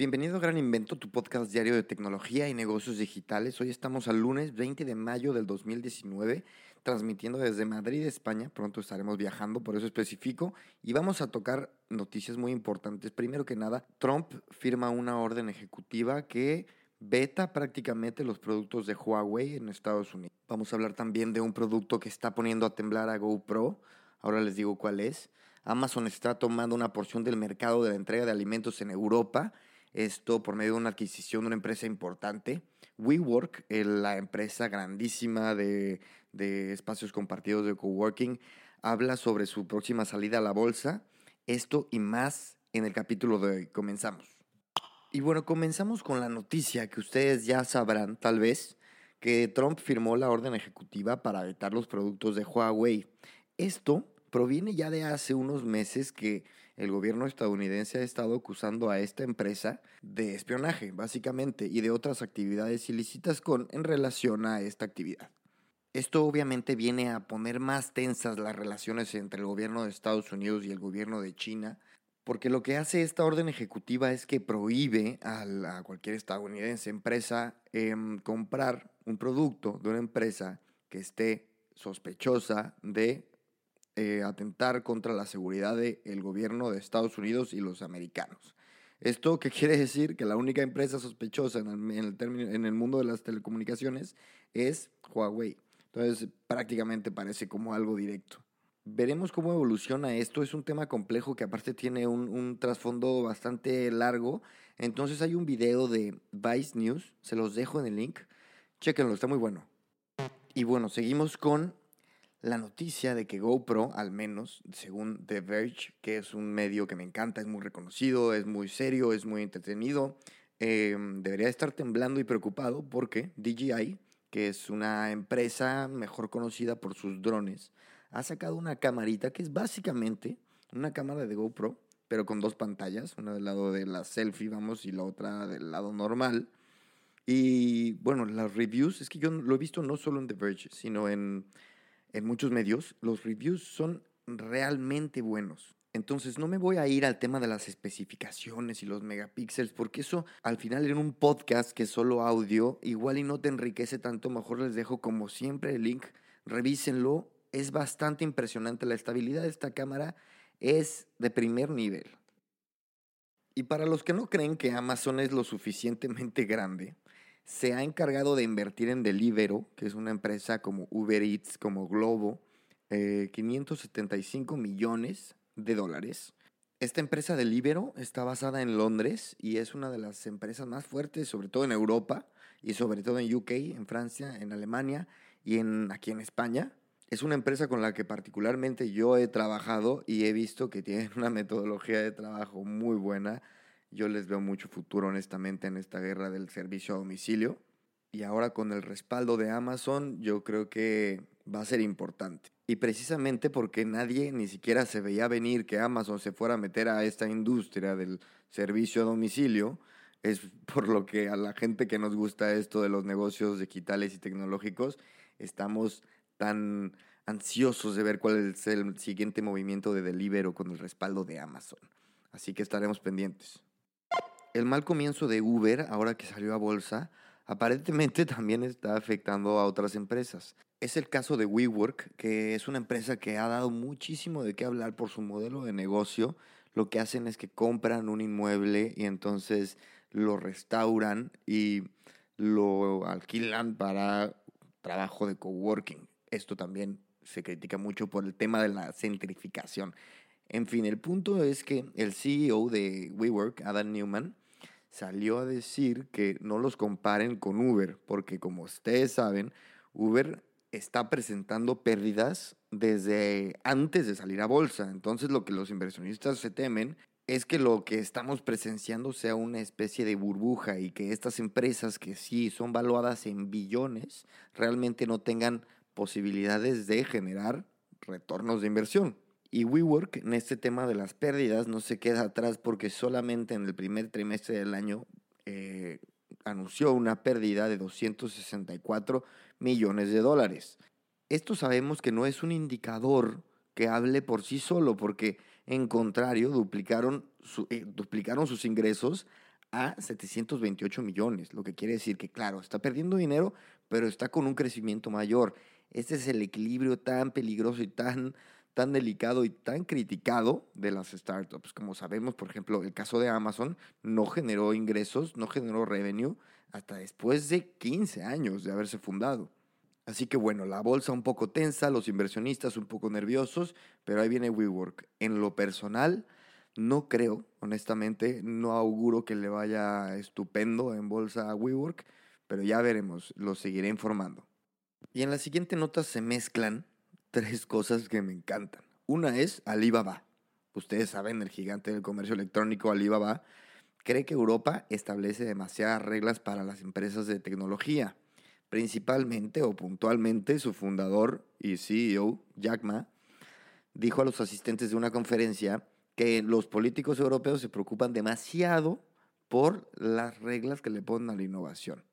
Bienvenido a Gran Invento, tu podcast diario de tecnología y negocios digitales. Hoy estamos al lunes 20 de mayo del 2019, transmitiendo desde Madrid, España. Pronto estaremos viajando, por eso especifico. Y vamos a tocar noticias muy importantes. Primero que nada, Trump firma una orden ejecutiva que beta prácticamente los productos de Huawei en Estados Unidos. Vamos a hablar también de un producto que está poniendo a temblar a GoPro. Ahora les digo cuál es. Amazon está tomando una porción del mercado de la entrega de alimentos en Europa esto por medio de una adquisición de una empresa importante. WeWork, la empresa grandísima de, de espacios compartidos de coworking, habla sobre su próxima salida a la bolsa. Esto y más en el capítulo de hoy. Comenzamos. Y bueno, comenzamos con la noticia que ustedes ya sabrán, tal vez, que Trump firmó la orden ejecutiva para vetar los productos de Huawei. Esto proviene ya de hace unos meses que el gobierno estadounidense ha estado acusando a esta empresa de espionaje, básicamente, y de otras actividades ilícitas con en relación a esta actividad. Esto obviamente viene a poner más tensas las relaciones entre el gobierno de Estados Unidos y el gobierno de China, porque lo que hace esta orden ejecutiva es que prohíbe a, cualquier estadounidense empresa em, comprar un producto de una empresa que esté sospechosa de eh, atentar contra la seguridad del gobierno de Estados Unidos y los americanos. ¿Esto qué quiere decir? Que la única empresa sospechosa en el, en el mundo de las telecomunicaciones es Huawei. Entonces prácticamente parece como algo directo. Veremos cómo evoluciona esto. Es un tema complejo que aparte tiene un, un, trasfondo bastante largo. Entonces hay un video de Vice News. Se los dejo en el link. Chequenlo, está muy bueno. Y bueno, seguimos con la noticia de que GoPro, al menos según The Verge, que es un medio que me encanta, es muy reconocido, es muy serio, es muy entretenido, em, debería estar temblando y preocupado porque DJI, que es una empresa mejor conocida por sus drones, ha sacado una camarita que es básicamente una cámara de GoPro, pero con dos pantallas, una del lado de la selfie, vamos, y la otra del lado normal. Y bueno, las reviews, es que yo lo he visto no solo en The Verge, sino en en muchos medios, los reviews son realmente buenos. Entonces no me voy a ir al tema de las especificaciones y los megapíxeles, porque eso al final en un podcast que solo audio, igual y no te enriquece tanto, mejor les dejo como siempre el link, revísenlo, es bastante impresionante, la estabilidad de esta cámara es de primer nivel. Y para los que no creen que Amazon es lo suficientemente grande, se ha encargado de invertir en Delivero, que es una empresa como Uber Eats, como Globo, 575 eh, millones de dólares. Esta empresa Delivero está basada en Londres y es una de las empresas más fuertes, sobre todo en Europa y sobre todo en UK, en Francia, en Alemania y en, aquí en España. Es una empresa con la que particularmente yo he trabajado y he visto que tienen una metodología de trabajo muy buena yo les veo mucho futuro, honestamente, en esta guerra del servicio a domicilio. Y ahora con el respaldo de Amazon, yo creo que va a ser importante. Y precisamente porque nadie ni siquiera se veía venir que Amazon se fuera a meter a esta industria del servicio a domicilio, es por lo que a la gente que nos gusta esto de los negocios digitales y tecnológicos, estamos tan ansiosos de ver cuál es el siguiente movimiento de Deliveroo con el respaldo de Amazon. Así que estaremos pendientes el mal comienzo de Uber, ahora que salió a bolsa, aparentemente también está afectando a otras empresas. Es el caso de WeWork, que es una empresa que ha dado muchísimo de qué hablar por su modelo de negocio. Lo que hacen es que compran un inmueble y entonces lo restauran y lo alquilan para trabajo de coworking. Esto también se critica mucho por el tema de la centrificación. En fin, el punto es que el CEO de WeWork, Adam Newman, salió a decir que no los comparen con Uber, porque como ustedes saben, Uber está presentando pérdidas desde antes de salir a bolsa. Entonces lo que los inversionistas se temen es que lo que estamos presenciando sea una especie de burbuja y que estas empresas que sí son valuadas en billones realmente no tengan posibilidades de generar retornos de inversión. Y WeWork en este tema de las pérdidas no se queda atrás porque solamente en el primer trimestre del año eh, anunció una pérdida de 264 millones de dólares. Esto sabemos que no es un indicador que hable por sí solo, porque en contrario duplicaron, eh, duplicaron sus ingresos a 728 millones, lo que quiere decir que, claro, está perdiendo dinero, pero está con un crecimiento mayor. Este es el equilibrio tan peligroso y tan tan delicado y tan criticado de las startups. Como sabemos, por ejemplo, el caso de Amazon no generó ingresos, no generó revenue hasta después de 15 años de haberse fundado. Así que bueno, la bolsa un poco tensa, los inversionistas un poco nerviosos, pero ahí viene WeWork. En lo personal, no creo, honestamente, no auguro que le vaya estupendo en bolsa a WeWork, pero ya veremos, lo seguiré informando. Y en la siguiente nota se mezclan tres cosas que me encantan. Una es Alibaba. Ustedes saben, el gigante del comercio electrónico Alibaba cree que Europa establece demasiadas reglas para las empresas de tecnología. Principalmente o puntualmente su fundador y CEO, Jack Ma, dijo a los asistentes de una conferencia que los políticos europeos se preocupan demasiado por las reglas que le ponen a la innovación.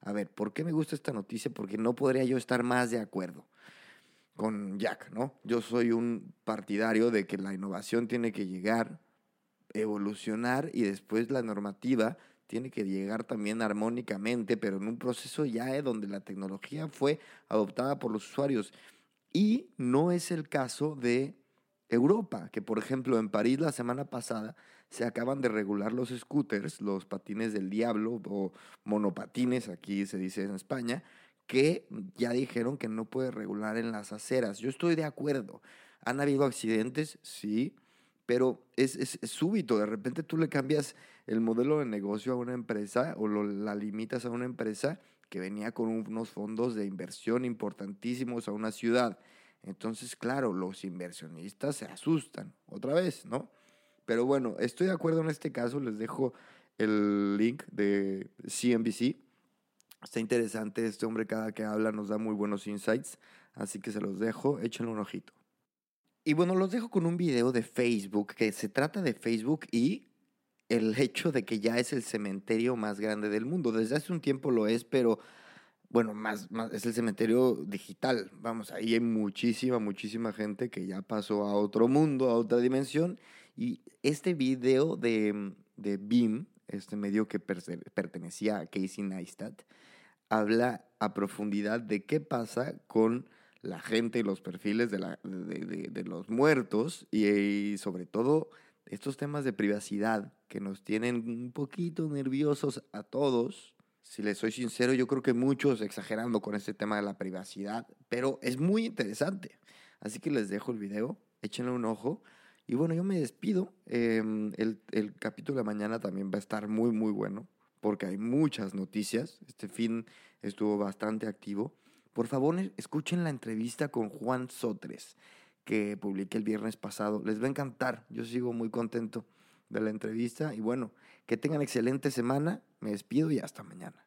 A ver, ¿por qué me gusta esta noticia? Porque no podría yo estar más de acuerdo con Jack, ¿no? Yo soy un partidario de que la innovación tiene que llegar, evolucionar y después la normativa tiene que llegar también armónicamente, pero en un proceso ya eh, donde la tecnología fue adoptada por los usuarios. Y no es el caso de Europa, que por ejemplo en París la semana pasada se acaban de regular los scooters, los patines del diablo o monopatines, aquí se dice en España, que ya dijeron que no puede regular en las aceras. Yo estoy de acuerdo. ¿Han habido accidentes? Sí, pero es, súbito. De repente tú le cambias el modelo de negocio a una empresa o la limitas a una empresa que venía con unos fondos de inversión importantísimos a una ciudad. Entonces, claro, los inversionistas se asustan otra vez, ¿no? Pero bueno, estoy de acuerdo en este caso. Les dejo el link de CNBC Está interesante, este hombre cada que habla nos da muy buenos insights, así que se los dejo, échenle un ojito. Y bueno, los dejo con un video de Facebook, que se trata de Facebook y el hecho de que ya es el cementerio más grande del mundo. Desde hace un tiempo lo es, pero bueno, más, más es el cementerio digital. Vamos, ahí hay muchísima, muchísima gente que ya pasó a otro mundo, a otra dimensión. Y este video de, de BIM, este medio que pertenecía a Casey Neistat, habla a profundidad de qué pasa con la gente y los perfiles de, los muertos y, sobre todo estos temas de privacidad que nos tienen un poquito nerviosos a todos. Si les soy sincero, yo creo que muchos exagerando con este tema de la privacidad, pero es muy interesante. Así que les dejo el video, échenle un ojo. Y bueno, yo me despido. Em, el capítulo de mañana también va a estar muy, muy bueno porque hay muchas noticias. Este fin estuvo bastante activo. Por favor, escuchen la entrevista con Juan Sotres que publiqué el viernes pasado. Les va a encantar. Yo sigo muy contento de la entrevista y bueno, que tengan excelente semana. Me despido y hasta mañana.